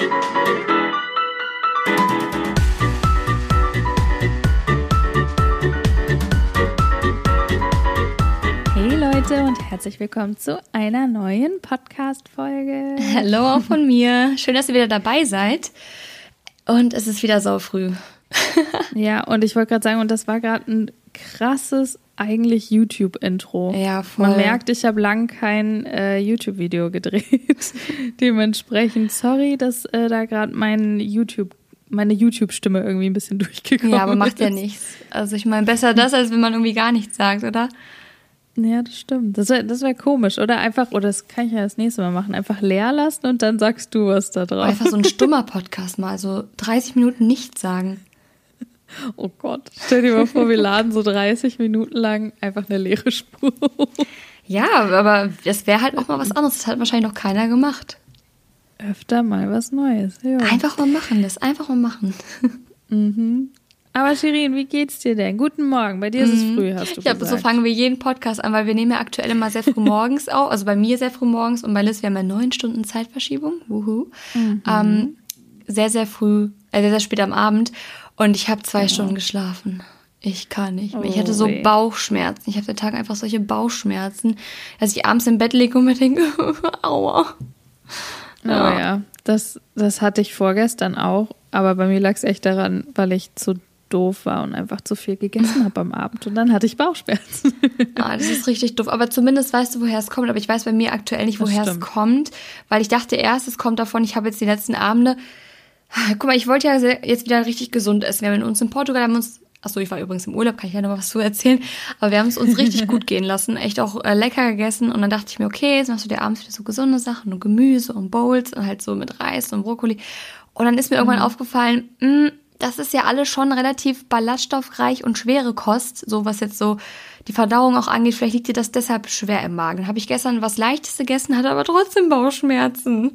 Hey Leute und herzlich willkommen zu einer neuen Podcast-Folge. Hallo auch von mir. Schön, dass ihr wieder dabei seid. Und es ist wieder so früh. ja, und ich wollte gerade sagen, und das war gerade ein krasses eigentlich YouTube-Intro. Ja, voll. Man merkt, ich habe lang kein äh, YouTube-Video gedreht. Dementsprechend sorry, dass äh, da gerade mein YouTube meine YouTube-Stimme irgendwie ein bisschen durchgekommen ist. Ja, aber macht ja nichts. Also ich meine, besser das, als wenn man irgendwie gar nichts sagt, oder? Ja, das stimmt. Das wäre das wär komisch. Oder einfach, oder das kann ich ja das nächste Mal machen, einfach leer lassen und dann sagst du was da drauf. Einfach so ein stummer Podcast mal, so 30 Minuten nichts sagen. Oh Gott, stell dir mal vor, wir laden so 30 Minuten lang einfach eine leere Spur. Ja, aber das wäre halt auch mal was anderes. Das hat wahrscheinlich noch keiner gemacht. Öfter mal was Neues. Ja. Einfach mal machen, das einfach mal machen. Mhm. Aber Shirin, wie geht's dir denn? Guten Morgen. Bei dir ist es mhm. früh, hast du ja, gesagt. so fangen wir jeden Podcast an, weil wir nehmen ja aktuell immer sehr früh morgens auf. Also bei mir sehr früh morgens und bei Liz, wir haben ja neun Stunden Zeitverschiebung. Wuhu. Mhm. Ähm, sehr, sehr früh, äh, sehr, sehr spät am Abend. Und ich habe zwei genau. Stunden geschlafen. Ich kann nicht mehr. Oh, ich hatte so weh. Bauchschmerzen. Ich habe der Tag einfach solche Bauchschmerzen, dass ich abends im Bett liege und mir denke, aua. Ja. Oh ja, das, das hatte ich vorgestern auch. Aber bei mir lag es echt daran, weil ich zu doof war und einfach zu viel gegessen habe am Abend. Und dann hatte ich Bauchschmerzen. ah, das ist richtig doof. Aber zumindest weißt du, woher es kommt. Aber ich weiß bei mir aktuell nicht, woher es kommt. Weil ich dachte erst, es kommt davon, ich habe jetzt die letzten Abende Guck mal, ich wollte ja jetzt wieder richtig gesund essen. Wir haben uns in Portugal, haben uns, achso, ich war übrigens im Urlaub, kann ich ja noch was zu erzählen, aber wir haben es uns richtig gut gehen lassen, echt auch äh, lecker gegessen und dann dachte ich mir, okay, jetzt machst du dir abends wieder so gesunde Sachen und Gemüse und Bowls und halt so mit Reis und Brokkoli. Und dann ist mir irgendwann mhm. aufgefallen, mh, hm, das ist ja alles schon relativ ballaststoffreich und schwere Kost, so was jetzt so die Verdauung auch angeht. Vielleicht liegt dir das deshalb schwer im Magen. Habe ich gestern was Leichtes gegessen, hatte aber trotzdem Bauchschmerzen.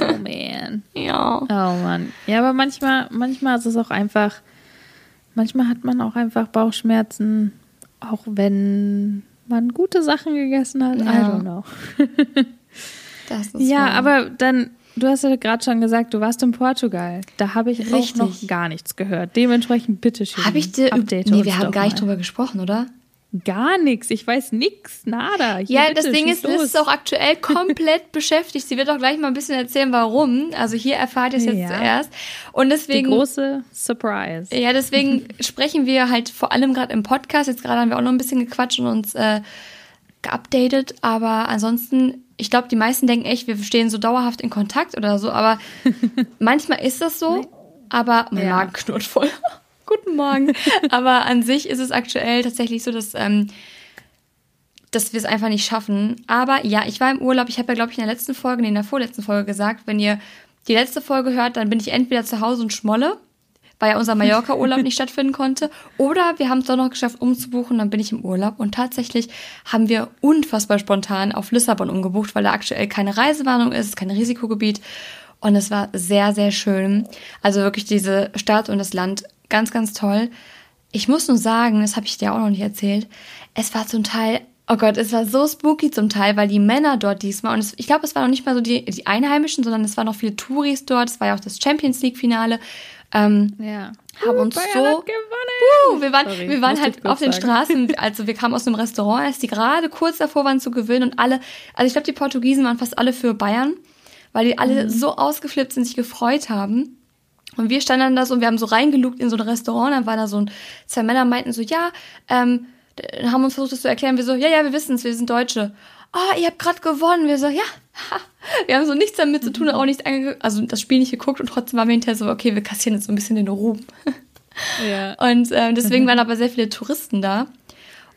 Oh man. ja. Oh man. Ja, aber manchmal, manchmal ist es auch einfach, manchmal hat man auch einfach Bauchschmerzen, auch wenn man gute Sachen gegessen hat. Ja. I don't know. das ist ja, wahr. aber dann Du hast ja gerade schon gesagt, du warst in Portugal. Da habe ich Richtig. auch noch gar nichts gehört. Dementsprechend bitte schön. Habe ich dir Update Nee, wir haben gar nicht drüber gesprochen, oder? Gar nichts. Ich weiß nichts, nada. Hier, ja, bitte, das Ding ist, Liz ist auch aktuell komplett beschäftigt. Sie wird auch gleich mal ein bisschen erzählen, warum. Also hier erfahrt ihr es jetzt ja. zuerst. Und deswegen. Die große Surprise. Ja, deswegen sprechen wir halt vor allem gerade im Podcast. Jetzt gerade haben wir auch noch ein bisschen gequatscht und uns äh, geupdatet. Aber ansonsten, ich glaube, die meisten denken echt, wir stehen so dauerhaft in Kontakt oder so. Aber manchmal ist das so. Aber mein ja. Magen knurrt voll. Guten Morgen. Aber an sich ist es aktuell tatsächlich so, dass, ähm, dass wir es einfach nicht schaffen. Aber ja, ich war im Urlaub. Ich habe ja, glaube ich, in der letzten Folge, nee, in der vorletzten Folge gesagt, wenn ihr die letzte Folge hört, dann bin ich entweder zu Hause und schmolle, weil ja unser Mallorca-Urlaub nicht stattfinden konnte. Oder wir haben es doch noch geschafft, umzubuchen, dann bin ich im Urlaub. Und tatsächlich haben wir unfassbar spontan auf Lissabon umgebucht, weil da aktuell keine Reisewarnung ist, kein Risikogebiet. Und es war sehr, sehr schön. Also wirklich diese Stadt und das Land Ganz, ganz toll. Ich muss nur sagen, das habe ich dir auch noch nicht erzählt, es war zum Teil, oh Gott, es war so spooky zum Teil, weil die Männer dort diesmal, und es, ich glaube, es war noch nicht mal so die, die Einheimischen, sondern es waren noch viele Touris dort, es war ja auch das Champions League-Finale. Ähm, ja. Haben uh, uns Bayern so. Uh, wir waren, Sorry, wir waren halt auf den sagen. Straßen, also wir kamen aus einem Restaurant, als die gerade kurz davor waren zu gewinnen und alle, also ich glaube, die Portugiesen waren fast alle für Bayern, weil die alle mhm. so ausgeflippt sind, sich gefreut haben. Und wir standen dann da so und wir haben so reingelugt in so ein Restaurant, dann waren da so ein, zwei Männer meinten so, ja, ähm, haben uns versucht, das zu erklären. Wir so, ja, ja, wir wissen es, wir sind Deutsche. Ah, oh, ihr habt gerade gewonnen. Wir so, ja. Wir haben so nichts damit zu tun, auch nichts angeguckt, also das Spiel nicht geguckt und trotzdem waren wir hinterher so, okay, wir kassieren jetzt so ein bisschen den Ruhm. Ja. Und äh, deswegen waren aber sehr viele Touristen da.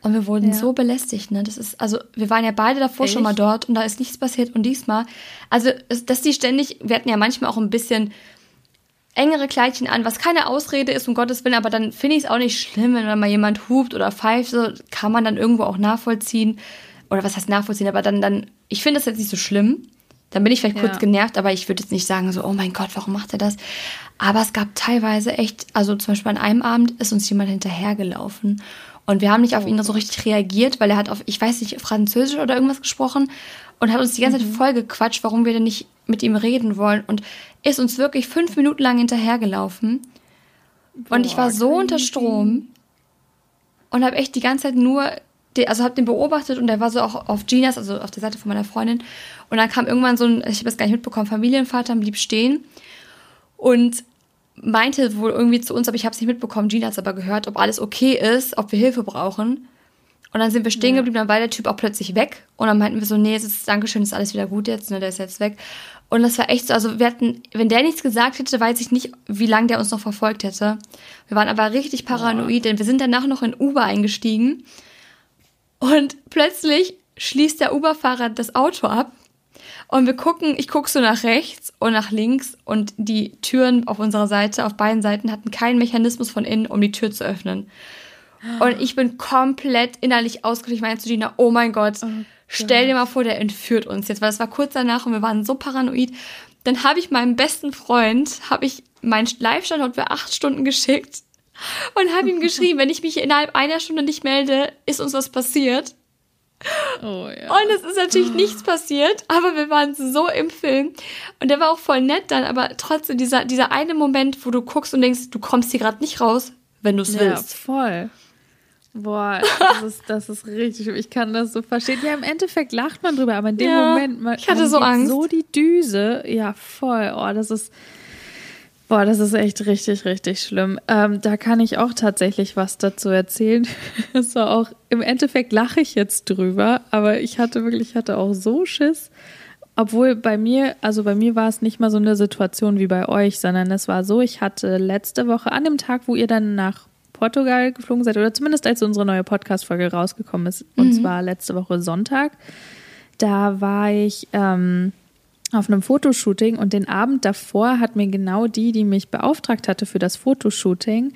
Und wir wurden ja. so belästigt, ne? Das ist, also wir waren ja beide davor Echt? schon mal dort und da ist nichts passiert. Und diesmal, also dass die ständig, wir hatten ja manchmal auch ein bisschen engere Kleidchen an, was keine Ausrede ist, um Gottes Willen, aber dann finde ich es auch nicht schlimm, wenn mal jemand hupt oder pfeift, so kann man dann irgendwo auch nachvollziehen. Oder was heißt nachvollziehen, aber dann, dann, ich finde das jetzt nicht so schlimm. Dann bin ich vielleicht ja. kurz genervt, aber ich würde jetzt nicht sagen, so, oh mein Gott, warum macht er das? Aber es gab teilweise echt, also zum Beispiel an einem Abend ist uns jemand hinterhergelaufen und wir haben nicht auf ihn so richtig reagiert, weil er hat auf, ich weiß nicht, Französisch oder irgendwas gesprochen und hat uns die ganze Zeit mhm. voll gequatscht, warum wir denn nicht mit ihm reden wollen und ist uns wirklich fünf Minuten lang hinterhergelaufen. Boah, und ich war so unter Strom und habe echt die ganze Zeit nur, also habe den beobachtet und der war so auch auf Ginas, also auf der Seite von meiner Freundin. Und dann kam irgendwann so ein, ich habe das gar nicht mitbekommen, Familienvater blieb stehen und meinte wohl irgendwie zu uns, aber ich habe es nicht mitbekommen, Gina hat es aber gehört, ob alles okay ist, ob wir Hilfe brauchen. Und dann sind wir stehen geblieben, dann war der Typ auch plötzlich weg. Und dann meinten wir so, nee, es ist Dankeschön, ist alles wieder gut jetzt, ne, der ist jetzt weg. Und das war echt so, also wir hatten, wenn der nichts gesagt hätte, weiß ich nicht, wie lange der uns noch verfolgt hätte. Wir waren aber richtig paranoid, denn wir sind danach noch in Uber eingestiegen. Und plötzlich schließt der Uber-Fahrer das Auto ab. Und wir gucken, ich gucke so nach rechts und nach links und die Türen auf unserer Seite, auf beiden Seiten hatten keinen Mechanismus von innen, um die Tür zu öffnen. Und ich bin komplett innerlich ausgeglichen. Ich meine zu Gina, oh mein Gott, oh stell dir mal vor, der entführt uns jetzt, weil es war kurz danach und wir waren so paranoid. Dann habe ich meinem besten Freund, habe ich meinen Live-Standort für acht Stunden geschickt und habe ihm geschrieben, wenn ich mich innerhalb einer Stunde nicht melde, ist uns was passiert. Oh, ja. Und es ist natürlich nichts passiert, aber wir waren so im Film. Und der war auch voll nett dann, aber trotzdem dieser, dieser eine Moment, wo du guckst und denkst, du kommst hier gerade nicht raus, wenn du es ja, willst. voll. Boah, das ist, das ist richtig. Ich kann das so verstehen. Ja, im Endeffekt lacht man drüber, aber in dem ja, Moment, man, ich hatte so Angst. so die Düse. Ja, voll. Oh, das ist, boah, das ist echt richtig, richtig schlimm. Ähm, da kann ich auch tatsächlich was dazu erzählen. Es war auch, im Endeffekt lache ich jetzt drüber, aber ich hatte wirklich, ich hatte auch so Schiss. Obwohl bei mir, also bei mir war es nicht mal so eine Situation wie bei euch, sondern es war so, ich hatte letzte Woche an dem Tag, wo ihr dann nach Portugal geflogen seid, oder zumindest als unsere neue Podcast-Folge rausgekommen ist, mhm. und zwar letzte Woche Sonntag. Da war ich ähm, auf einem Fotoshooting und den Abend davor hat mir genau die, die mich beauftragt hatte für das Fotoshooting,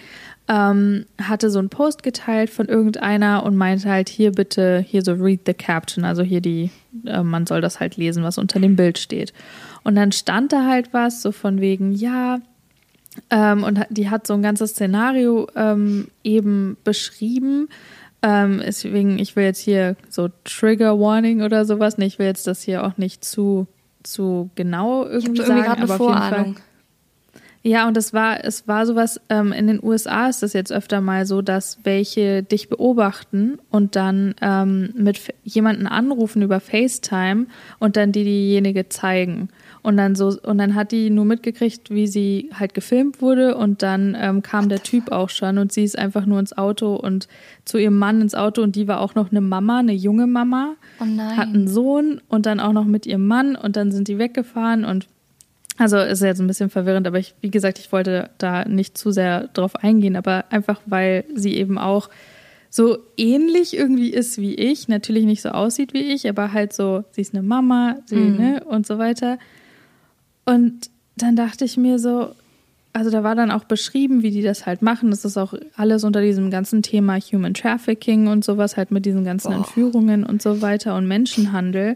ähm, hatte so einen Post geteilt von irgendeiner und meinte halt hier bitte, hier so read the caption, also hier die, äh, man soll das halt lesen, was unter dem Bild steht. Und dann stand da halt was so von wegen, ja, ähm, und die hat so ein ganzes Szenario ähm, eben beschrieben. Ähm, deswegen, ich will jetzt hier so Trigger Warning oder sowas. Nee, ich will jetzt das hier auch nicht zu, zu genau irgendwie ich sagen. Irgendwie aber auf jeden Fall. Ja, und es war, es war sowas, ähm, in den USA ist das jetzt öfter mal so, dass welche dich beobachten und dann ähm, mit jemanden anrufen über FaceTime und dann die diejenige zeigen. Und dann so, und dann hat die nur mitgekriegt, wie sie halt gefilmt wurde und dann ähm, kam der Typ auch schon und sie ist einfach nur ins Auto und zu ihrem Mann ins Auto und die war auch noch eine Mama, eine junge Mama, oh nein. hat einen Sohn und dann auch noch mit ihrem Mann und dann sind die weggefahren und also ist jetzt ein bisschen verwirrend, aber ich, wie gesagt, ich wollte da nicht zu sehr drauf eingehen, aber einfach weil sie eben auch so ähnlich irgendwie ist wie ich, natürlich nicht so aussieht wie ich, aber halt so, sie ist eine Mama, sie, mhm. ne, und so weiter. Und dann dachte ich mir so, also da war dann auch beschrieben, wie die das halt machen. Das ist auch alles unter diesem ganzen Thema Human Trafficking und sowas, halt mit diesen ganzen Boah. Entführungen und so weiter und Menschenhandel.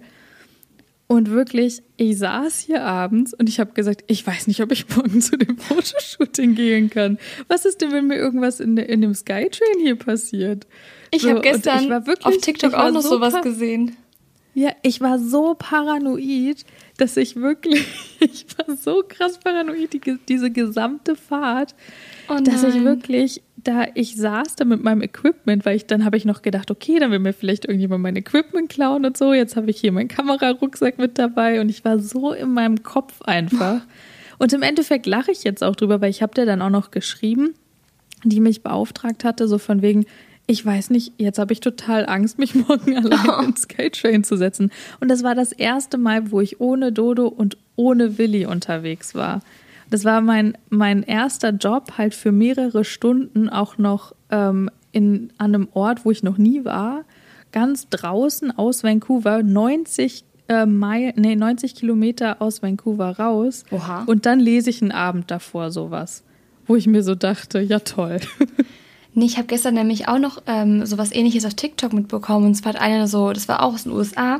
Und wirklich, ich saß hier abends und ich habe gesagt, ich weiß nicht, ob ich morgen zu dem Fotoshooting gehen kann. Was ist denn, wenn mir irgendwas in, in dem Skytrain hier passiert? Ich so, habe gestern ich wirklich, auf TikTok auch noch so sowas gesehen. Ja, ich war so paranoid, dass ich wirklich, ich war so krass paranoid, die, diese gesamte Fahrt, oh dass ich wirklich, da ich saß da mit meinem Equipment, weil ich dann habe ich noch gedacht, okay, dann will mir vielleicht irgendjemand mein Equipment klauen und so. Jetzt habe ich hier meinen Kamerarucksack mit dabei und ich war so in meinem Kopf einfach. Und im Endeffekt lache ich jetzt auch drüber, weil ich habe dir dann auch noch geschrieben, die mich beauftragt hatte, so von wegen, ich weiß nicht, jetzt habe ich total Angst, mich morgen allein oh. ins Skate-Train zu setzen. Und das war das erste Mal, wo ich ohne Dodo und ohne Willi unterwegs war. Das war mein, mein erster Job halt für mehrere Stunden, auch noch ähm, in, an einem Ort, wo ich noch nie war. Ganz draußen aus Vancouver, 90 äh, Meilen, nee, 90 Kilometer aus Vancouver raus. Oha. Und dann lese ich einen Abend davor sowas, wo ich mir so dachte, ja toll. Nee, ich habe gestern nämlich auch noch ähm, so was ähnliches auf TikTok mitbekommen. Und zwar hat eine so, das war auch aus den USA,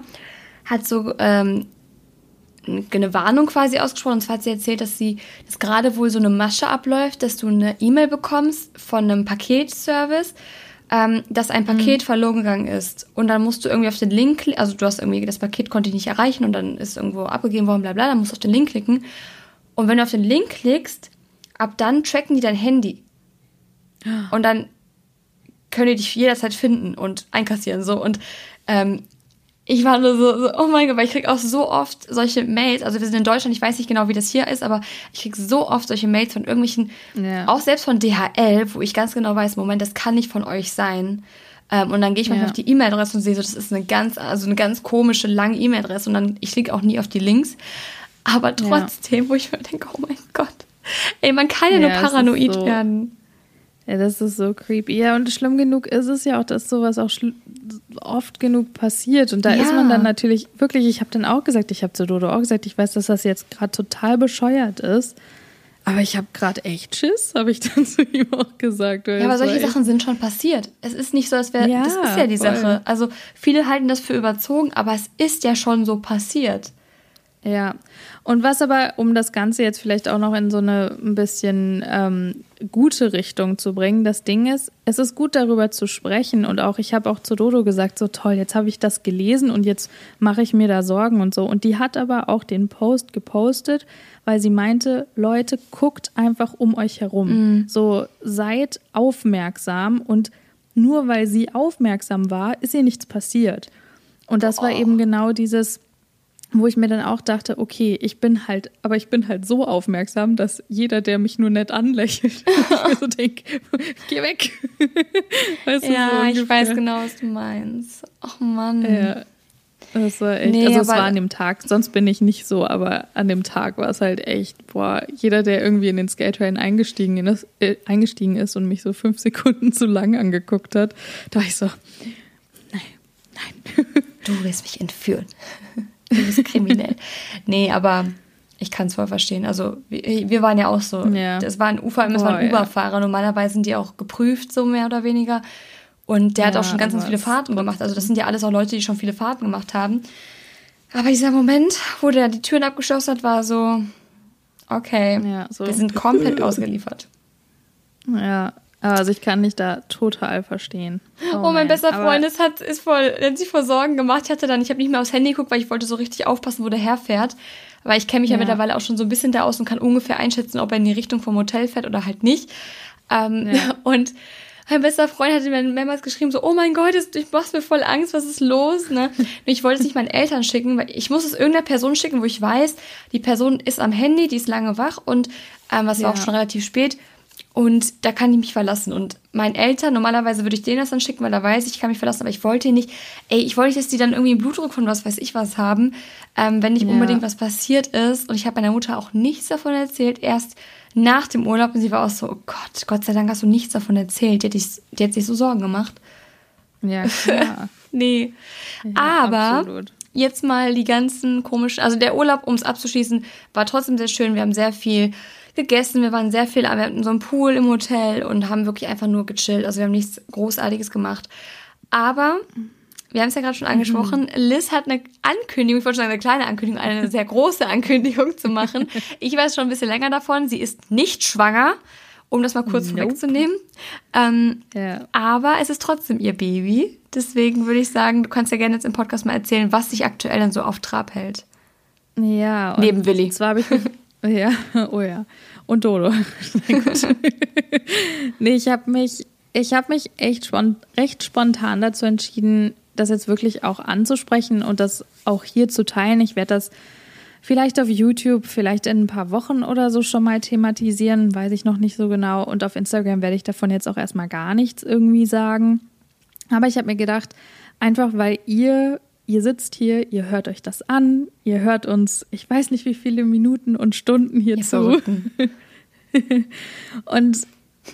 hat so ähm, eine Warnung quasi ausgesprochen. Und zwar hat sie erzählt, dass sie, dass gerade wohl so eine Masche abläuft, dass du eine E-Mail bekommst von einem Paketservice, ähm, dass ein Paket mhm. verloren gegangen ist und dann musst du irgendwie auf den Link klicken, also du hast irgendwie, das Paket konnte ich nicht erreichen und dann ist irgendwo abgegeben worden, bla bla, dann musst du auf den Link klicken. Und wenn du auf den Link klickst, ab dann tracken die dein Handy. Und dann können die dich jederzeit finden und einkassieren so und ähm, ich war nur so, so, oh mein Gott, weil ich krieg auch so oft solche Mails, also wir sind in Deutschland, ich weiß nicht genau, wie das hier ist, aber ich krieg so oft solche Mails von irgendwelchen, ja. auch selbst von DHL, wo ich ganz genau weiß, Moment, das kann nicht von euch sein. Ähm, und dann gehe ich manchmal ja. auf die E-Mail-Adresse und sehe so, das ist eine ganz, also eine ganz komische, lange E-Mail-Adresse und dann, ich klicke auch nie auf die Links. Aber trotzdem, ja. wo ich mir denke, oh mein Gott, ey, man kann ja, nur paranoid so. werden. Ja, das ist so creepy. Ja, und schlimm genug ist es ja auch, dass sowas auch oft genug passiert. Und da ja. ist man dann natürlich wirklich, ich habe dann auch gesagt, ich habe zu Dodo auch gesagt, ich weiß, dass das jetzt gerade total bescheuert ist. Aber ich habe gerade echt Schiss, habe ich dann zu ihm auch gesagt. Ja, aber solche Sachen sind schon passiert. Es ist nicht so, als wäre. Ja, das ist ja die voll. Sache. Also viele halten das für überzogen, aber es ist ja schon so passiert. Ja, und was aber, um das Ganze jetzt vielleicht auch noch in so eine ein bisschen ähm, gute Richtung zu bringen, das Ding ist, es ist gut darüber zu sprechen und auch, ich habe auch zu Dodo gesagt, so toll, jetzt habe ich das gelesen und jetzt mache ich mir da Sorgen und so. Und die hat aber auch den Post gepostet, weil sie meinte, Leute, guckt einfach um euch herum. Mhm. So, seid aufmerksam und nur weil sie aufmerksam war, ist ihr nichts passiert. Und das oh. war eben genau dieses, wo ich mir dann auch dachte, okay, ich bin halt, aber ich bin halt so aufmerksam, dass jeder, der mich nur nett anlächelt, ich mir so denke, geh weg. weißt du, ja, so ich weiß genau, was du meinst. Ach Mann. Ja. Das war echt, nee, also es war an dem Tag, sonst bin ich nicht so, aber an dem Tag war es halt echt, boah, jeder, der irgendwie in den Skate Train eingestiegen ist, äh, eingestiegen ist und mich so fünf Sekunden zu lang angeguckt hat, da war ich so, nein, nein. Du willst mich entführen. Du bist kriminell. nee, aber ich kann es voll verstehen. Also wir, wir, waren ja auch so. Ja. Das war ein Ufer, es war ein Uber-Fahrer. Normalerweise sind die auch geprüft, so mehr oder weniger. Und der ja, hat auch schon ganz, ganz viele Fahrten gemacht. Also das sind ja alles auch Leute, die schon viele Fahrten gemacht haben. Aber dieser Moment, wo der die Türen abgeschlossen hat, war so, okay, ja, so. wir sind komplett ausgeliefert. Ja, also ich kann dich da total verstehen. Oh, oh mein bester Freund ist, hat, ist voll, hat sich vor Sorgen gemacht. Ich hatte dann, ich habe nicht mehr aufs Handy geguckt, weil ich wollte so richtig aufpassen, wo der herfährt. Aber ich kenne mich ja. ja. mittlerweile auch schon so ein bisschen da aus und kann ungefähr einschätzen, ob er in die Richtung vom Hotel fährt oder halt nicht. Ähm, ja. Und mein bester Freund hatte mir mehrmals geschrieben, so, oh mein Gott, du machst mir voll Angst, was ist los? Ne? Und ich wollte es nicht meinen Eltern schicken, weil ich muss es irgendeiner Person schicken, wo ich weiß, die Person ist am Handy, die ist lange wach und ähm, was ja. war auch schon relativ spät und da kann ich mich verlassen. Und meinen Eltern, normalerweise würde ich denen das dann schicken, weil da weiß ich, ich kann mich verlassen, aber ich wollte nicht, ey, ich wollte nicht, dass die dann irgendwie einen Blutdruck von was weiß ich was haben, ähm, wenn nicht ja. unbedingt was passiert ist. Und ich habe meiner Mutter auch nichts davon erzählt, erst nach dem Urlaub. Und sie war auch so, oh Gott, Gott sei Dank hast du nichts davon erzählt. Die hat, dich, die hat sich so Sorgen gemacht. Ja, klar. nee. Ja, aber absolut. jetzt mal die ganzen komischen, also der Urlaub, um es abzuschließen, war trotzdem sehr schön. Wir haben sehr viel gegessen, wir waren sehr viel, wir hatten so einen Pool im Hotel und haben wirklich einfach nur gechillt. Also wir haben nichts Großartiges gemacht. Aber wir haben es ja gerade schon angesprochen, mhm. Liz hat eine Ankündigung, ich wollte schon sagen, eine kleine Ankündigung, eine sehr große Ankündigung zu machen. Ich weiß schon ein bisschen länger davon, sie ist nicht schwanger, um das mal kurz nope. vorwegzunehmen. Ähm, ja. Aber es ist trotzdem ihr Baby. Deswegen würde ich sagen, du kannst ja gerne jetzt im Podcast mal erzählen, was sich aktuell dann so auf Trab hält. Ja. Neben Willi. Zwar habe ich mich Ja, oh ja. Und Dodo. nee, ich habe mich, ich habe mich echt spont recht spontan dazu entschieden, das jetzt wirklich auch anzusprechen und das auch hier zu teilen. Ich werde das vielleicht auf YouTube, vielleicht in ein paar Wochen oder so schon mal thematisieren, weiß ich noch nicht so genau. Und auf Instagram werde ich davon jetzt auch erstmal gar nichts irgendwie sagen. Aber ich habe mir gedacht, einfach weil ihr ihr sitzt hier, ihr hört euch das an, ihr hört uns, ich weiß nicht wie viele Minuten und Stunden hier zu. und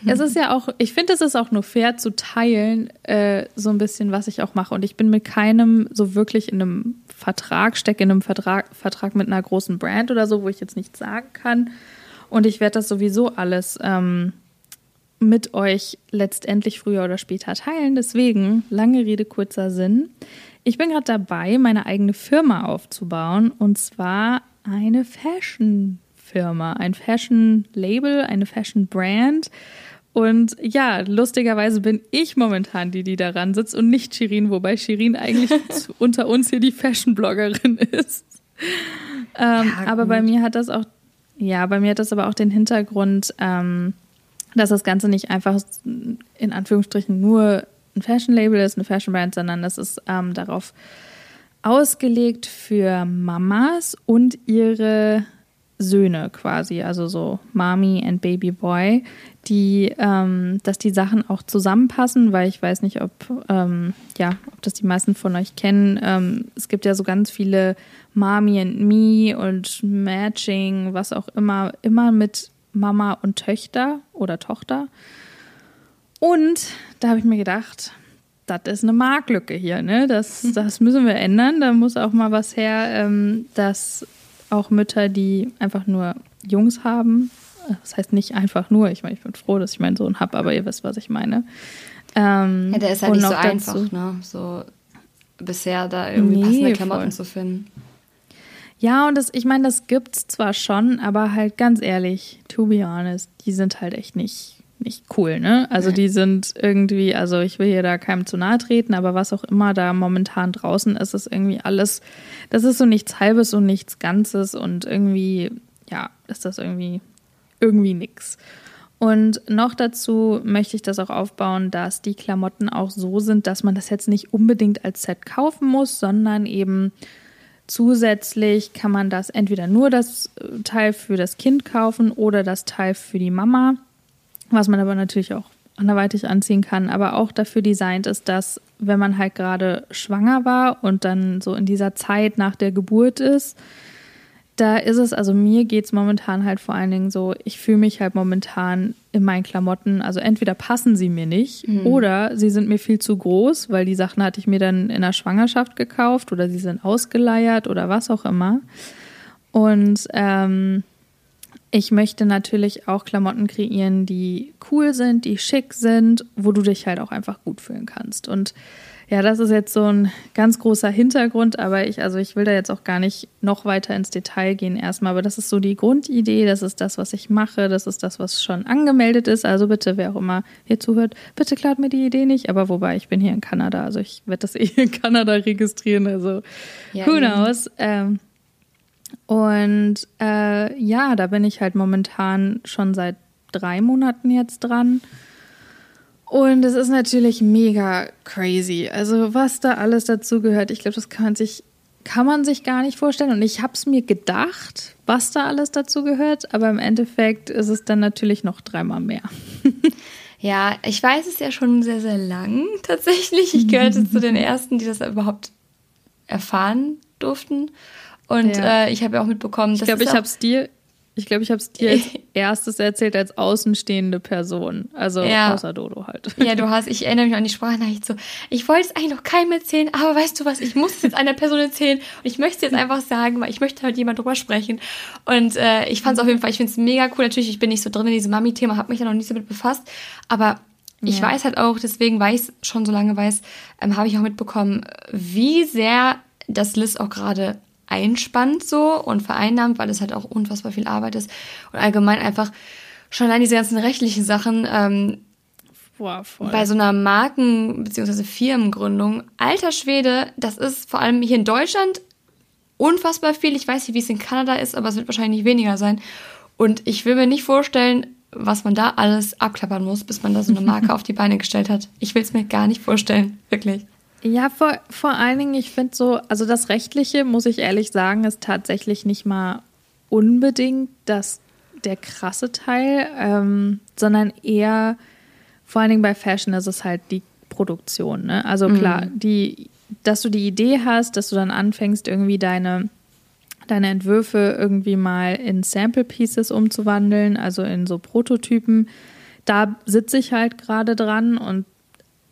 es ist ja auch, ich finde, es ist auch nur fair zu teilen, äh, so ein bisschen, was ich auch mache. Und ich bin mit keinem so wirklich in einem Vertrag, stecke in einem Vertrag, Vertrag mit einer großen Brand oder so, wo ich jetzt nichts sagen kann. Und ich werde das sowieso alles ähm, mit euch letztendlich früher oder später teilen. Deswegen, lange Rede, kurzer Sinn. Ich bin gerade dabei, meine eigene Firma aufzubauen. Und zwar eine Fashion-Firma, ein Fashion-Label, eine Fashion-Brand, Und ja, lustigerweise bin ich momentan die, die daran sitzt und nicht Shirin, wobei Shirin eigentlich unter uns hier die Fashion-Bloggerin ist. Ähm, ja, aber bei mir hat das auch, ja, bei mir hat das aber auch den Hintergrund, ähm, dass das Ganze nicht einfach in Anführungsstrichen nur ein Fashion-Label ist, eine Fashion-Brand, sondern das ist ähm, darauf ausgelegt für Mamas und ihre Söhne quasi, also so Mami and Baby Boy, die, ähm, dass die Sachen auch zusammenpassen, weil ich weiß nicht, ob, ähm, ja, ob das die meisten von euch kennen. Ähm, es gibt ja so ganz viele Mami and Me und Matching, was auch immer, immer mit Mama und Töchter oder Tochter. Und da habe ich mir gedacht, das ist eine Marktlücke hier, ne? Das, mhm. das müssen wir ändern. Da muss auch mal was her, ähm, dass auch Mütter, die einfach nur Jungs haben, äh, das heißt nicht einfach nur, ich meine, ich bin froh, dass ich meinen Sohn habe, aber ihr wisst, was ich meine. Ähm, ja, der ist halt nicht so einfach, dazu, ne? So bisher da irgendwie nee, passende Klamotten voll. zu finden. Ja, und das, ich meine, das gibt's zwar schon, aber halt ganz ehrlich, to be honest, die sind halt echt nicht nicht cool, ne? Also die sind irgendwie, also ich will hier da keinem zu nahe treten, aber was auch immer da momentan draußen ist, ist irgendwie alles, das ist so nichts Halbes und nichts Ganzes und irgendwie, ja, ist das irgendwie, irgendwie nix. Und noch dazu möchte ich das auch aufbauen, dass die Klamotten auch so sind, dass man das jetzt nicht unbedingt als Set kaufen muss, sondern eben zusätzlich kann man das entweder nur das Teil für das Kind kaufen oder das Teil für die Mama was man aber natürlich auch anderweitig anziehen kann, aber auch dafür designt ist, dass wenn man halt gerade schwanger war und dann so in dieser Zeit nach der Geburt ist, da ist es, also mir geht es momentan halt vor allen Dingen so, ich fühle mich halt momentan in meinen Klamotten, also entweder passen sie mir nicht mhm. oder sie sind mir viel zu groß, weil die Sachen hatte ich mir dann in der Schwangerschaft gekauft oder sie sind ausgeleiert oder was auch immer. Und ähm, ich möchte natürlich auch Klamotten kreieren, die cool sind, die schick sind, wo du dich halt auch einfach gut fühlen kannst. Und ja, das ist jetzt so ein ganz großer Hintergrund, aber ich, also ich will da jetzt auch gar nicht noch weiter ins Detail gehen erstmal, aber das ist so die Grundidee, das ist das, was ich mache, das ist das, was schon angemeldet ist. Also bitte, wer auch immer hier zuhört, bitte klaut mir die Idee nicht, aber wobei, ich bin hier in Kanada, also ich werde das eh in Kanada registrieren, also ja, who knows. Ähm, und äh, ja, da bin ich halt momentan schon seit drei Monaten jetzt dran. Und es ist natürlich mega crazy. Also was da alles dazu gehört, ich glaube, das kann man sich kann man sich gar nicht vorstellen. Und ich habe es mir gedacht, was da alles dazu gehört, aber im Endeffekt ist es dann natürlich noch dreimal mehr. ja, ich weiß es ja schon sehr, sehr lang tatsächlich. Ich gehörte zu den ersten, die das überhaupt erfahren durften. Und ja. äh, ich habe ja auch mitbekommen, dass. Ich glaube, ich habe es dir. Ich glaube, ich habe es dir als erstes erzählt als außenstehende Person. Also ja. außer Dodo halt. Ja, du hast, ich erinnere mich an die Sprachnachricht so, ich wollte es eigentlich noch keinem erzählen, aber weißt du was, ich muss es jetzt einer Person erzählen und ich möchte es jetzt einfach sagen, weil ich möchte halt jemand drüber sprechen. Und äh, ich fand es auf jeden Fall, ich finde es mega cool. Natürlich, ich bin nicht so drin in diesem Mami-Thema, habe mich ja noch nicht so mit befasst, aber ich ja. weiß halt auch, deswegen, weil ich schon so lange weiß, ähm, habe ich auch mitbekommen, wie sehr das Liz auch gerade einspannt so und vereinnahmt, weil es halt auch unfassbar viel Arbeit ist und allgemein einfach schon allein diese ganzen rechtlichen Sachen ähm, Boah, bei so einer Marken- bzw. Firmengründung. Alter Schwede, das ist vor allem hier in Deutschland unfassbar viel. Ich weiß nicht, wie es in Kanada ist, aber es wird wahrscheinlich nicht weniger sein. Und ich will mir nicht vorstellen, was man da alles abklappern muss, bis man da so eine Marke auf die Beine gestellt hat. Ich will es mir gar nicht vorstellen, wirklich. Ja, vor, vor allen Dingen, ich finde so, also das Rechtliche, muss ich ehrlich sagen, ist tatsächlich nicht mal unbedingt das, der krasse Teil, ähm, sondern eher, vor allen Dingen bei Fashion ist es halt die Produktion. Ne? Also mhm. klar, die, dass du die Idee hast, dass du dann anfängst, irgendwie deine, deine Entwürfe irgendwie mal in Sample Pieces umzuwandeln, also in so Prototypen. Da sitze ich halt gerade dran und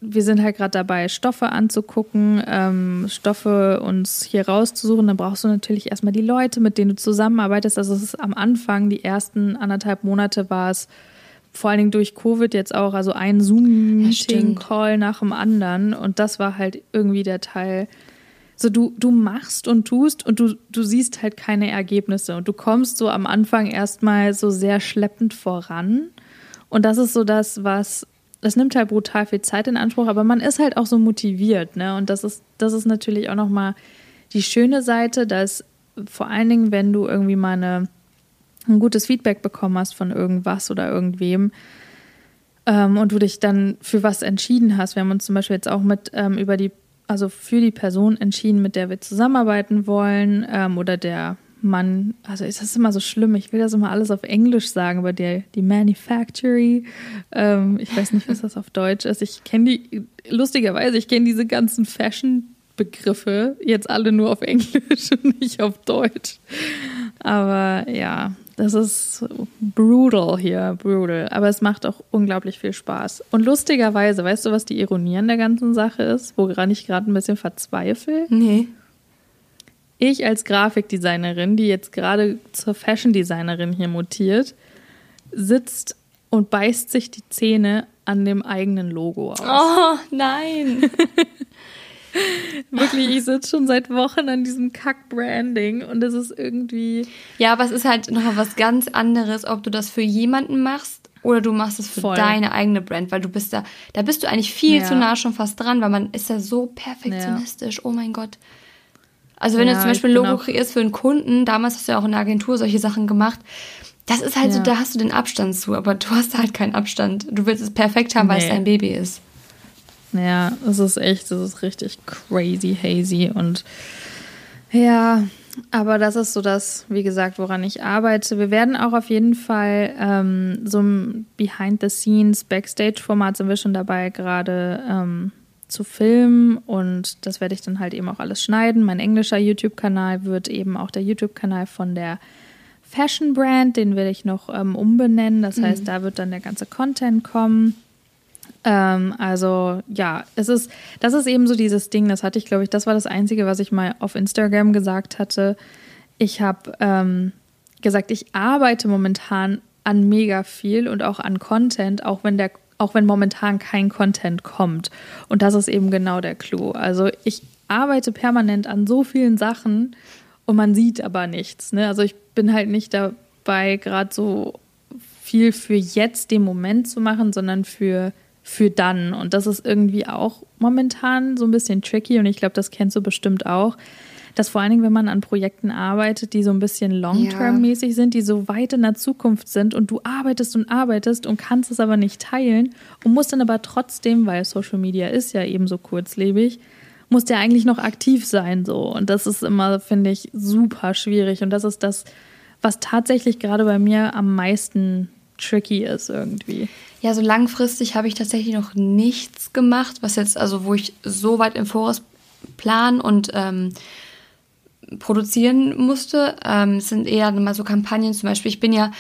wir sind halt gerade dabei, Stoffe anzugucken, ähm, Stoffe uns hier rauszusuchen. Dann brauchst du natürlich erstmal die Leute, mit denen du zusammenarbeitest. Also es ist am Anfang, die ersten anderthalb Monate war es vor allen Dingen durch Covid jetzt auch, also ein Zoom-Meeting-Call nach dem anderen. Und das war halt irgendwie der Teil. So, du, du machst und tust und du, du siehst halt keine Ergebnisse. Und du kommst so am Anfang erstmal so sehr schleppend voran. Und das ist so das, was, das nimmt halt brutal viel Zeit in Anspruch, aber man ist halt auch so motiviert, ne? Und das ist, das ist natürlich auch nochmal die schöne Seite, dass vor allen Dingen, wenn du irgendwie mal eine, ein gutes Feedback bekommen hast von irgendwas oder irgendwem, ähm, und du dich dann für was entschieden hast. Wir haben uns zum Beispiel jetzt auch mit ähm, über die, also für die Person entschieden, mit der wir zusammenarbeiten wollen ähm, oder der Mann, also ist das immer so schlimm, ich will das immer alles auf Englisch sagen, aber der, die Manufactory, ähm, ich weiß nicht, was das auf Deutsch ist. Ich kenne die, lustigerweise, ich kenne diese ganzen Fashion-Begriffe jetzt alle nur auf Englisch und nicht auf Deutsch. Aber ja, das ist brutal hier, brutal. Aber es macht auch unglaublich viel Spaß. Und lustigerweise, weißt du, was die Ironie an der ganzen Sache ist, woran ich gerade ein bisschen verzweifle? Nee. Ich als Grafikdesignerin, die jetzt gerade zur Fashion Designerin hier mutiert, sitzt und beißt sich die Zähne an dem eigenen Logo aus. Oh, nein. Wirklich, ich sitze schon seit Wochen an diesem Kack-Branding und es ist irgendwie. Ja, aber es ist halt nochmal was ganz anderes, ob du das für jemanden machst oder du machst es für Voll. deine eigene Brand, weil du bist da, da bist du eigentlich viel ja. zu nah schon fast dran, weil man ist da so perfektionistisch. Ja. Oh mein Gott. Also wenn ja, du zum Beispiel ein Logo kreierst für einen Kunden, damals hast du ja auch in der Agentur solche Sachen gemacht, das ist halt so, da hast du den Abstand zu, aber du hast halt keinen Abstand. Du willst es perfekt haben, nee. weil es dein Baby ist. Ja, es ist echt, es ist richtig crazy hazy und ja, aber das ist so das, wie gesagt, woran ich arbeite. Wir werden auch auf jeden Fall ähm, so ein Behind-the-Scenes, Backstage-Format sind wir schon dabei, gerade ähm, zu filmen und das werde ich dann halt eben auch alles schneiden. Mein englischer YouTube-Kanal wird eben auch der YouTube-Kanal von der Fashion Brand, den will ich noch ähm, umbenennen. Das heißt, mhm. da wird dann der ganze Content kommen. Ähm, also ja, es ist, das ist eben so dieses Ding, das hatte ich, glaube ich, das war das Einzige, was ich mal auf Instagram gesagt hatte. Ich habe ähm, gesagt, ich arbeite momentan an mega viel und auch an Content, auch wenn der auch wenn momentan kein Content kommt. Und das ist eben genau der Clou. Also ich arbeite permanent an so vielen Sachen und man sieht aber nichts. Ne? Also ich bin halt nicht dabei, gerade so viel für jetzt den Moment zu machen, sondern für für dann. Und das ist irgendwie auch momentan so ein bisschen tricky und ich glaube, das kennst du bestimmt auch. Dass vor allen Dingen, wenn man an Projekten arbeitet, die so ein bisschen long-term-mäßig ja. sind, die so weit in der Zukunft sind und du arbeitest und arbeitest und kannst es aber nicht teilen und musst dann aber trotzdem, weil Social Media ist ja eben so kurzlebig, musst ja eigentlich noch aktiv sein so. Und das ist immer, finde ich, super schwierig. Und das ist das, was tatsächlich gerade bei mir am meisten tricky ist irgendwie. Ja, so langfristig habe ich tatsächlich noch nichts gemacht, was jetzt, also wo ich so weit im Voraus planen und ähm, produzieren musste. Ähm, es sind eher mal so Kampagnen, zum Beispiel, ich bin ja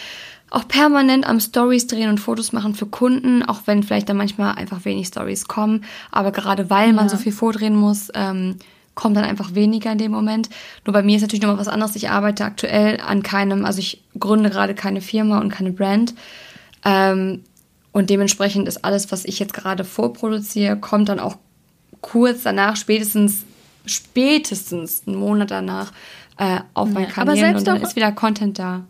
auch permanent am Stories drehen und Fotos machen für Kunden, auch wenn vielleicht dann manchmal einfach wenig Stories kommen. Aber gerade weil man so viel vordrehen muss, ähm, kommt dann einfach weniger in dem Moment. Nur bei mir ist natürlich nochmal was anderes. Ich arbeite aktuell an keinem, also ich gründe gerade keine Firma und keine Brand. Ähm, und dementsprechend ist alles, was ich jetzt gerade vorproduziere, kommt dann auch kurz danach, spätestens, spätestens einen Monat danach äh, auf mein ja, Kanal und dann ist wieder Content da.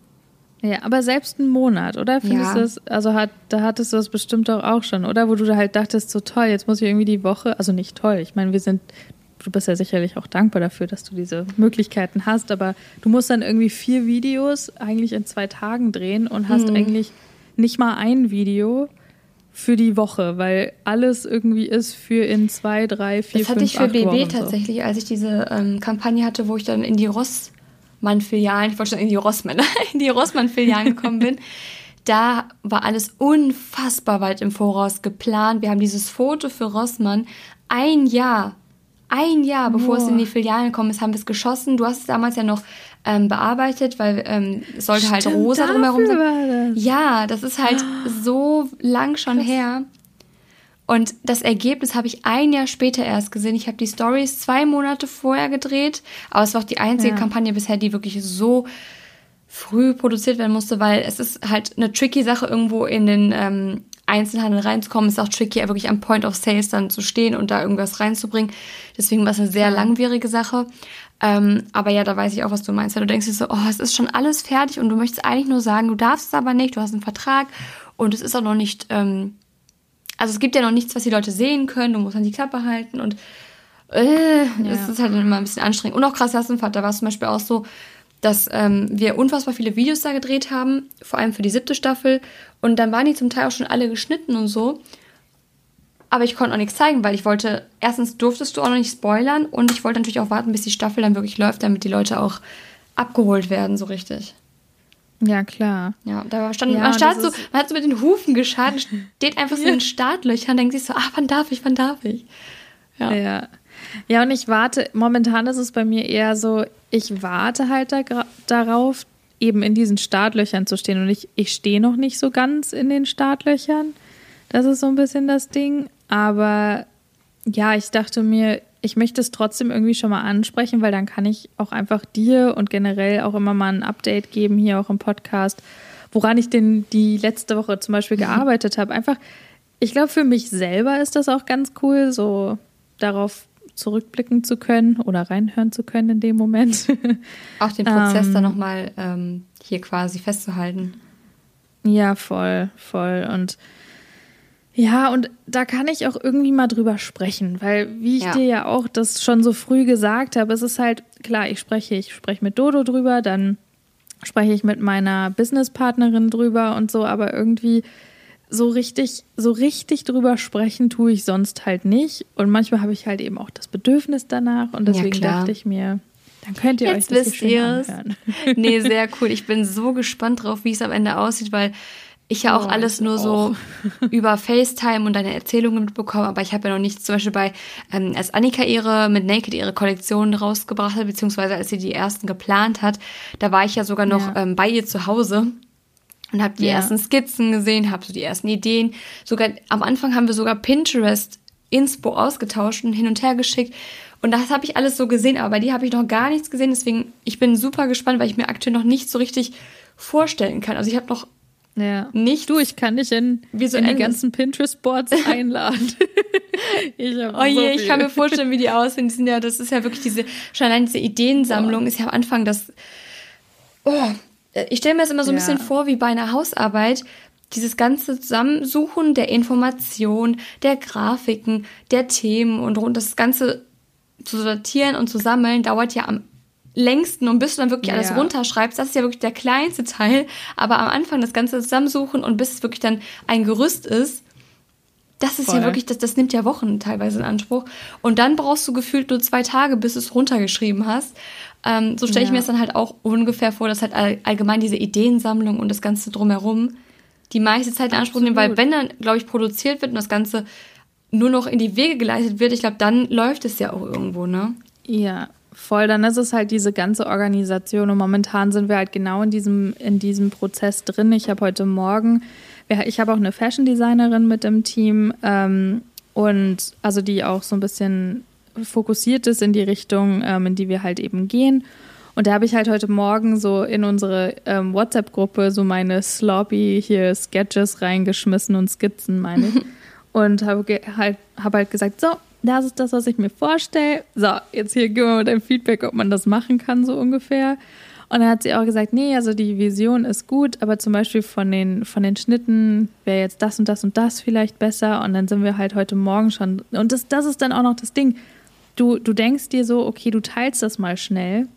Ja, aber selbst einen Monat, oder? Findest ja. du das, also hat, da hattest du das bestimmt doch auch schon, oder? Wo du halt dachtest, so toll, jetzt muss ich irgendwie die Woche, also nicht toll, ich meine, wir sind du bist ja sicherlich auch dankbar dafür, dass du diese Möglichkeiten hast, aber du musst dann irgendwie vier Videos eigentlich in zwei Tagen drehen und hast mhm. eigentlich nicht mal ein Video für die Woche, weil alles irgendwie ist für in zwei, drei, vier, das fünf, Das hatte ich für BB tatsächlich, als ich diese ähm, Kampagne hatte, wo ich dann in die Rossmann-Filialen, ich wollte schon in die Rossmann, in die Rossmann-Filialen gekommen bin. Da war alles unfassbar weit im Voraus geplant. Wir haben dieses Foto für Rossmann ein Jahr ein Jahr, bevor Boah. es in die Filialen gekommen ist, haben wir es geschossen. Du hast es damals ja noch ähm, bearbeitet, weil ähm, es sollte halt Stimmt, halt rosa drumherum sein. Das. Ja, das ist halt so lang schon Krass. her. Und das Ergebnis habe ich ein Jahr später erst gesehen. Ich habe die Stories zwei Monate vorher gedreht, aber es war auch die einzige ja. Kampagne bisher, die wirklich so früh produziert werden musste, weil es ist halt eine tricky Sache, irgendwo in den ähm, Einzelhandel reinzukommen, ist auch tricky, wirklich am Point of Sales dann zu stehen und da irgendwas reinzubringen. Deswegen war es eine sehr langwierige Sache. Ähm, aber ja, da weiß ich auch, was du meinst. Weil du denkst dir so, oh, es ist schon alles fertig und du möchtest eigentlich nur sagen, du darfst es aber nicht, du hast einen Vertrag Und es ist auch noch nicht, ähm, also es gibt ja noch nichts, was die Leute sehen können. Du musst dann die Klappe halten und äh, ja. es ist halt immer ein bisschen anstrengend. Und auch krass Klassenfahrt, da war es zum Beispiel auch so, dass ähm, wir unfassbar viele Videos da gedreht haben, vor allem für die siebte Staffel. Und dann waren die zum Teil auch schon alle geschnitten und so. Aber ich konnte auch nichts zeigen, weil ich wollte, erstens durftest du auch noch nicht spoilern und ich wollte natürlich auch warten, bis die Staffel dann wirklich läuft, damit die Leute auch abgeholt werden, so richtig. Ja, klar. Ja, da stand, ja, man, stand so, man hat so mit den Hufen geschadet, steht einfach so in den Startlöchern, denkt sich so, ah, wann darf ich, wann darf ich? Ja. ja. Ja, und ich warte, momentan ist es bei mir eher so, ich warte halt da, darauf, eben in diesen Startlöchern zu stehen. Und ich, ich stehe noch nicht so ganz in den Startlöchern. Das ist so ein bisschen das Ding. Aber ja, ich dachte mir, ich möchte es trotzdem irgendwie schon mal ansprechen, weil dann kann ich auch einfach dir und generell auch immer mal ein Update geben, hier auch im Podcast, woran ich denn die letzte Woche zum Beispiel mhm. gearbeitet habe. Einfach, ich glaube, für mich selber ist das auch ganz cool, so darauf zurückblicken zu können oder reinhören zu können in dem Moment. Auch den Prozess ähm, dann nochmal ähm, hier quasi festzuhalten. Ja, voll, voll. Und ja, und da kann ich auch irgendwie mal drüber sprechen, weil wie ich ja. dir ja auch das schon so früh gesagt habe, es ist halt klar, ich spreche, ich spreche mit Dodo drüber, dann spreche ich mit meiner Businesspartnerin drüber und so, aber irgendwie so richtig, so richtig drüber sprechen tue ich sonst halt nicht. Und manchmal habe ich halt eben auch das Bedürfnis danach und deswegen ja, dachte ich mir, dann könnt ihr Jetzt euch das wisst schön anhören. Nee, sehr cool. Ich bin so gespannt drauf, wie es am Ende aussieht, weil ich ja auch oh, alles nur auch. so über FaceTime und deine Erzählungen mitbekomme, aber ich habe ja noch nichts, zum Beispiel bei, ähm, als Annika ihre mit Naked ihre Kollektion rausgebracht hat, beziehungsweise als sie die ersten geplant hat, da war ich ja sogar noch ja. ähm, bei ihr zu Hause und habe die ja. ersten Skizzen gesehen, habe so die ersten Ideen. Sogar am Anfang haben wir sogar Pinterest Inspo ausgetauscht und hin und her geschickt. Und das habe ich alles so gesehen, aber bei dir habe ich noch gar nichts gesehen. Deswegen, ich bin super gespannt, weil ich mir aktuell noch nicht so richtig vorstellen kann. Also ich habe noch ja. Nicht. Du, ich kann dich in, in die ganzen Pinterest-Boards einladen. ich oh je, so ich kann mir vorstellen, wie die aussehen. Die sind ja, das ist ja wirklich diese, schon allein diese Ideensammlung oh. ist ja am Anfang das. Oh, ich stelle mir das immer so ein ja. bisschen vor wie bei einer Hausarbeit. Dieses ganze Zusammensuchen der Informationen, der Grafiken, der Themen und das Ganze zu sortieren und zu sammeln, dauert ja am längsten und bis du dann wirklich alles ja. runterschreibst, das ist ja wirklich der kleinste Teil. Aber am Anfang das Ganze zusammensuchen und bis es wirklich dann ein Gerüst ist, das ist Voll. ja wirklich, das, das nimmt ja Wochen teilweise in Anspruch. Und dann brauchst du gefühlt nur zwei Tage, bis du es runtergeschrieben hast. Ähm, so stelle ich ja. mir das dann halt auch ungefähr vor, dass halt all, allgemein diese Ideensammlung und das Ganze drumherum die meiste Zeit in Anspruch nehmen, weil wenn dann, glaube ich, produziert wird und das Ganze nur noch in die Wege geleitet wird, ich glaube, dann läuft es ja auch irgendwo, ne? Ja, Voll, dann ist es halt diese ganze Organisation und momentan sind wir halt genau in diesem, in diesem Prozess drin. Ich habe heute Morgen, ich habe auch eine Fashion Designerin mit im Team ähm, und also die auch so ein bisschen fokussiert ist in die Richtung, ähm, in die wir halt eben gehen. Und da habe ich halt heute Morgen so in unsere ähm, WhatsApp-Gruppe so meine sloppy hier Sketches reingeschmissen und Skizzen, meine ich. und habe halt, hab halt gesagt, so, das ist das, was ich mir vorstelle. So, jetzt hier gib mal dein Feedback, ob man das machen kann, so ungefähr. Und dann hat sie auch gesagt, nee, also die Vision ist gut, aber zum Beispiel von den, von den Schnitten wäre jetzt das und das und das vielleicht besser. Und dann sind wir halt heute Morgen schon. Und das, das ist dann auch noch das Ding. Du, du denkst dir so, okay, du teilst das mal schnell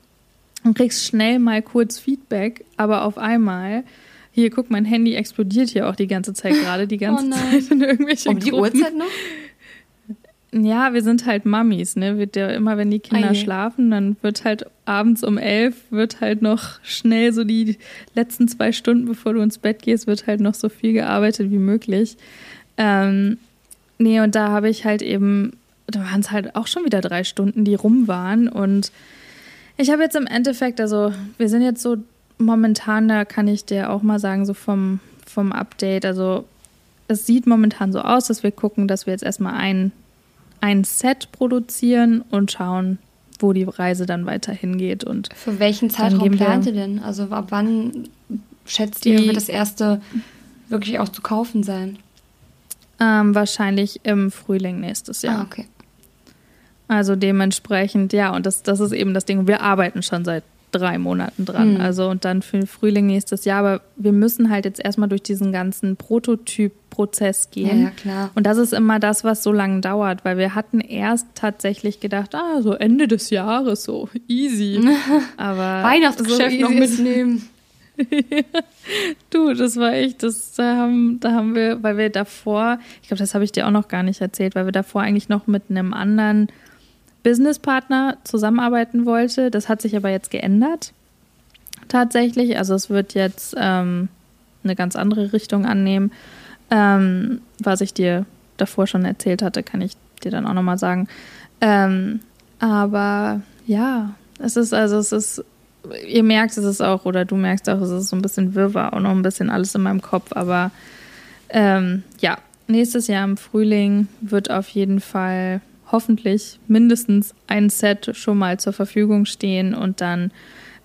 und kriegst schnell mal kurz Feedback, aber auf einmal hier, guck, mein Handy explodiert hier auch die ganze Zeit gerade, die ganze oh Zeit in irgendwelchen Um die Gruppen. Uhrzeit noch? Ja, wir sind halt Mummies, ne? Wird ja immer, wenn die Kinder okay. schlafen, dann wird halt abends um elf, wird halt noch schnell so die letzten zwei Stunden, bevor du ins Bett gehst, wird halt noch so viel gearbeitet wie möglich. Ähm, nee, und da habe ich halt eben, da waren es halt auch schon wieder drei Stunden, die rum waren. Und ich habe jetzt im Endeffekt, also wir sind jetzt so momentan, da kann ich dir auch mal sagen, so vom, vom Update, also es sieht momentan so aus, dass wir gucken, dass wir jetzt erstmal ein ein Set produzieren und schauen, wo die Reise dann weiter hingeht. Und Für welchen Zeitraum plant ihr denn? Also ab wann schätzt ihr, wird das erste wirklich auch zu kaufen sein? Ähm, wahrscheinlich im Frühling nächstes Jahr. Ah, okay. Also dementsprechend, ja, und das, das ist eben das Ding. Wir arbeiten schon seit drei Monaten dran. Mhm. Also und dann für den Frühling nächstes Jahr. Aber wir müssen halt jetzt erstmal durch diesen ganzen Prototyp-Prozess gehen. Ja, ja, klar. Und das ist immer das, was so lange dauert, weil wir hatten erst tatsächlich gedacht, ah, so Ende des Jahres, so easy. Aber Weihnachtsgeschäft so noch mitnehmen. du, das war echt, das da haben, da haben wir, weil wir davor, ich glaube, das habe ich dir auch noch gar nicht erzählt, weil wir davor eigentlich noch mit einem anderen Businesspartner zusammenarbeiten wollte. Das hat sich aber jetzt geändert. Tatsächlich. Also es wird jetzt ähm, eine ganz andere Richtung annehmen. Ähm, was ich dir davor schon erzählt hatte, kann ich dir dann auch nochmal sagen. Ähm, aber ja, es ist also, es ist, ihr merkt es ist auch, oder du merkst auch, es ist so ein bisschen Wirrwarr, auch noch ein bisschen alles in meinem Kopf, aber ähm, ja, nächstes Jahr im Frühling wird auf jeden Fall hoffentlich mindestens ein Set schon mal zur Verfügung stehen und dann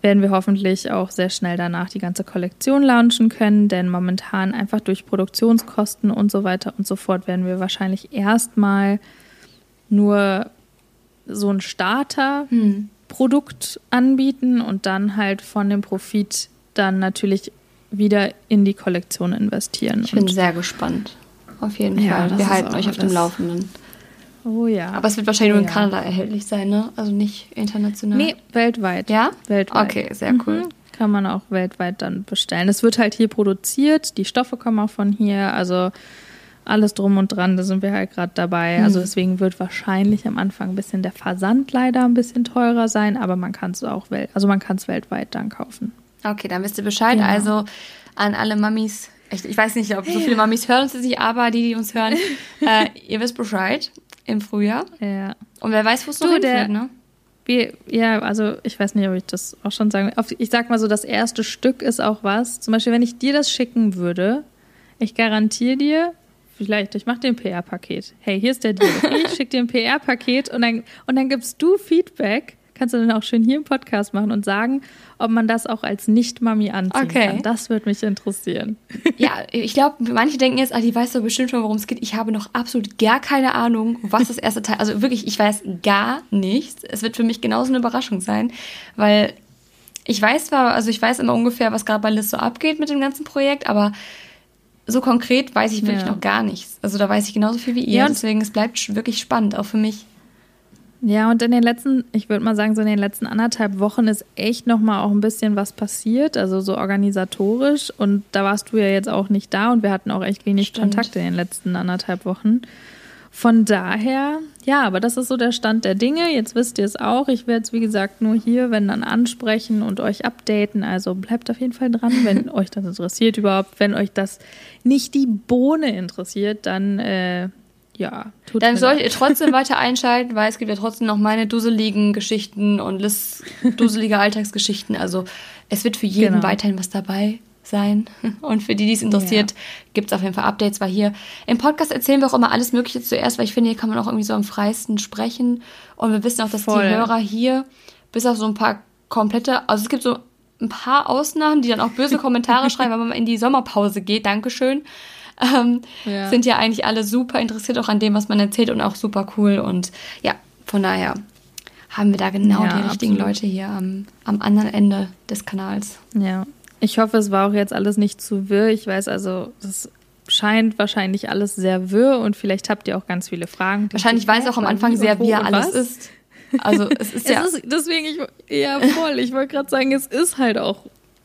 werden wir hoffentlich auch sehr schnell danach die ganze Kollektion launchen können, denn momentan einfach durch Produktionskosten und so weiter und so fort werden wir wahrscheinlich erstmal nur so ein Starterprodukt hm. anbieten und dann halt von dem Profit dann natürlich wieder in die Kollektion investieren. Ich bin sehr gespannt. Auf jeden Fall. Ja, wir halten euch auf dem Laufenden. Oh ja. Aber es wird wahrscheinlich oh, nur in Kanada erhältlich sein, ne? Also nicht international. Nee, weltweit. Ja? Weltweit. Okay, sehr cool. Mhm. Kann man auch weltweit dann bestellen. Es wird halt hier produziert, die Stoffe kommen auch von hier, also alles drum und dran, da sind wir halt gerade dabei. Mhm. Also deswegen wird wahrscheinlich am Anfang ein bisschen der Versand leider ein bisschen teurer sein, aber man kann es auch wel also man kann es weltweit dann kaufen. Okay, dann wisst ihr Bescheid. Ja. Also an alle Mamis, ich, ich, weiß nicht, ob so viele Mamis hören uns nicht, aber die, die uns hören, äh, ihr wisst Bescheid im Frühjahr. Ja. Und wer weiß, wo es noch hinführt, ne? Wir, ja, also ich weiß nicht, ob ich das auch schon sagen will. Ich sag mal so, das erste Stück ist auch was. Zum Beispiel, wenn ich dir das schicken würde, ich garantiere dir, vielleicht, ich mache dir ein PR-Paket. Hey, hier ist der Deal. Ich schicke dir ein PR-Paket und dann, und dann gibst du Feedback kannst du dann auch schön hier im Podcast machen und sagen, ob man das auch als Nicht-Mami anziehen okay. kann. Das würde mich interessieren. Ja, ich glaube, manche denken jetzt, ah, die weiß doch bestimmt schon, worum es geht. Ich habe noch absolut gar keine Ahnung, was das erste Teil, also wirklich, ich weiß gar nichts. Es wird für mich genauso eine Überraschung sein, weil ich weiß zwar, also ich weiß immer ungefähr, was gerade bei Liz so abgeht mit dem ganzen Projekt, aber so konkret weiß ich wirklich ja. noch gar nichts. Also da weiß ich genauso viel wie ihr. Ja, deswegen, es bleibt wirklich spannend, auch für mich. Ja, und in den letzten, ich würde mal sagen, so in den letzten anderthalb Wochen ist echt nochmal auch ein bisschen was passiert, also so organisatorisch. Und da warst du ja jetzt auch nicht da und wir hatten auch echt wenig Stimmt. Kontakt in den letzten anderthalb Wochen. Von daher, ja, aber das ist so der Stand der Dinge. Jetzt wisst ihr es auch. Ich werde es, wie gesagt, nur hier, wenn dann ansprechen und euch updaten. Also bleibt auf jeden Fall dran, wenn euch das interessiert überhaupt. Wenn euch das nicht die Bohne interessiert, dann äh, ja, tut Dann solltet ihr trotzdem weiter einschalten, weil es gibt ja trotzdem noch meine dusseligen Geschichten und Liz dusselige Alltagsgeschichten. Also es wird für jeden genau. weiterhin was dabei sein. Und für die, die es interessiert, ja. gibt es auf jeden Fall Updates, weil hier im Podcast erzählen wir auch immer alles Mögliche zuerst, weil ich finde, hier kann man auch irgendwie so am freisten sprechen. Und wir wissen auch, dass Voll. die Hörer hier, bis auf so ein paar komplette, also es gibt so ein paar Ausnahmen, die dann auch böse Kommentare schreiben, wenn man in die Sommerpause geht. Dankeschön ähm, ja. sind ja eigentlich alle super interessiert auch an dem, was man erzählt und auch super cool. Und ja, von daher haben wir da genau ja, die richtigen absolut. Leute hier am, am anderen Ende des Kanals. Ja, ich hoffe, es war auch jetzt alles nicht zu wirr. Ich weiß also, das scheint wahrscheinlich alles sehr wirr und vielleicht habt ihr auch ganz viele Fragen. Wahrscheinlich weiß auch am Anfang sehr, wie alles was. ist. Also es ist ja. Es ist, deswegen, ich, ja voll. Ich wollte gerade sagen, es ist halt auch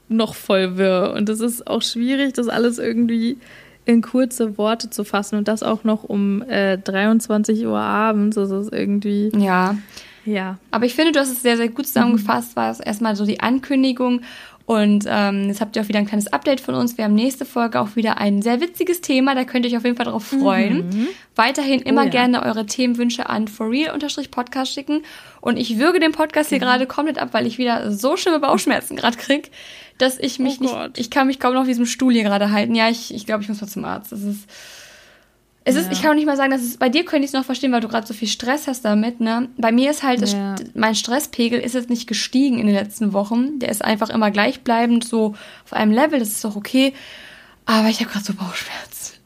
noch voll wirr und es ist auch schwierig, das alles irgendwie in kurze Worte zu fassen und das auch noch um äh, 23 Uhr abends. Das ist irgendwie. Ja. Ja. Aber ich finde, du hast es sehr, sehr gut zusammengefasst. War es erstmal so die Ankündigung. Und ähm, jetzt habt ihr auch wieder ein kleines Update von uns. Wir haben nächste Folge auch wieder ein sehr witziges Thema. Da könnt ihr euch auf jeden Fall darauf freuen. Mhm. Weiterhin immer oh, ja. gerne eure Themenwünsche an forreal-podcast schicken. Und ich würge den Podcast hier mhm. gerade komplett ab, weil ich wieder so schlimme Bauchschmerzen gerade krieg dass ich mich oh nicht, ich kann mich kaum noch auf diesem Stuhl hier gerade halten. Ja, ich, ich glaube, ich muss mal zum Arzt. Das ist, es ja. ist, ich kann auch nicht mal sagen, dass es, bei dir könnte ich es noch verstehen, weil du gerade so viel Stress hast damit, ne? Bei mir ist halt, ja. das, mein Stresspegel ist jetzt nicht gestiegen in den letzten Wochen. Der ist einfach immer gleichbleibend so auf einem Level, das ist doch okay. Aber ich habe gerade so Bauchschmerzen.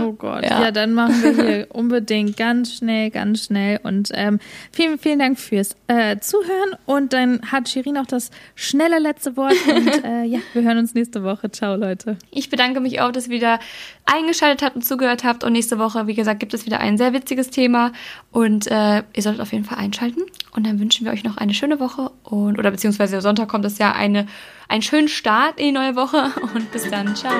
Oh Gott, ja. ja, dann machen wir hier unbedingt ganz schnell, ganz schnell. Und ähm, vielen, vielen Dank fürs äh, Zuhören. Und dann hat Shirin auch das schnelle letzte Wort. Und äh, ja, wir hören uns nächste Woche. Ciao, Leute. Ich bedanke mich auch, dass ihr wieder eingeschaltet habt und zugehört habt. Und nächste Woche, wie gesagt, gibt es wieder ein sehr witziges Thema. Und äh, ihr solltet auf jeden Fall einschalten. Und dann wünschen wir euch noch eine schöne Woche. Und, oder beziehungsweise Sonntag kommt es ja eine, einen schönen Start in die neue Woche. Und bis dann. Ciao.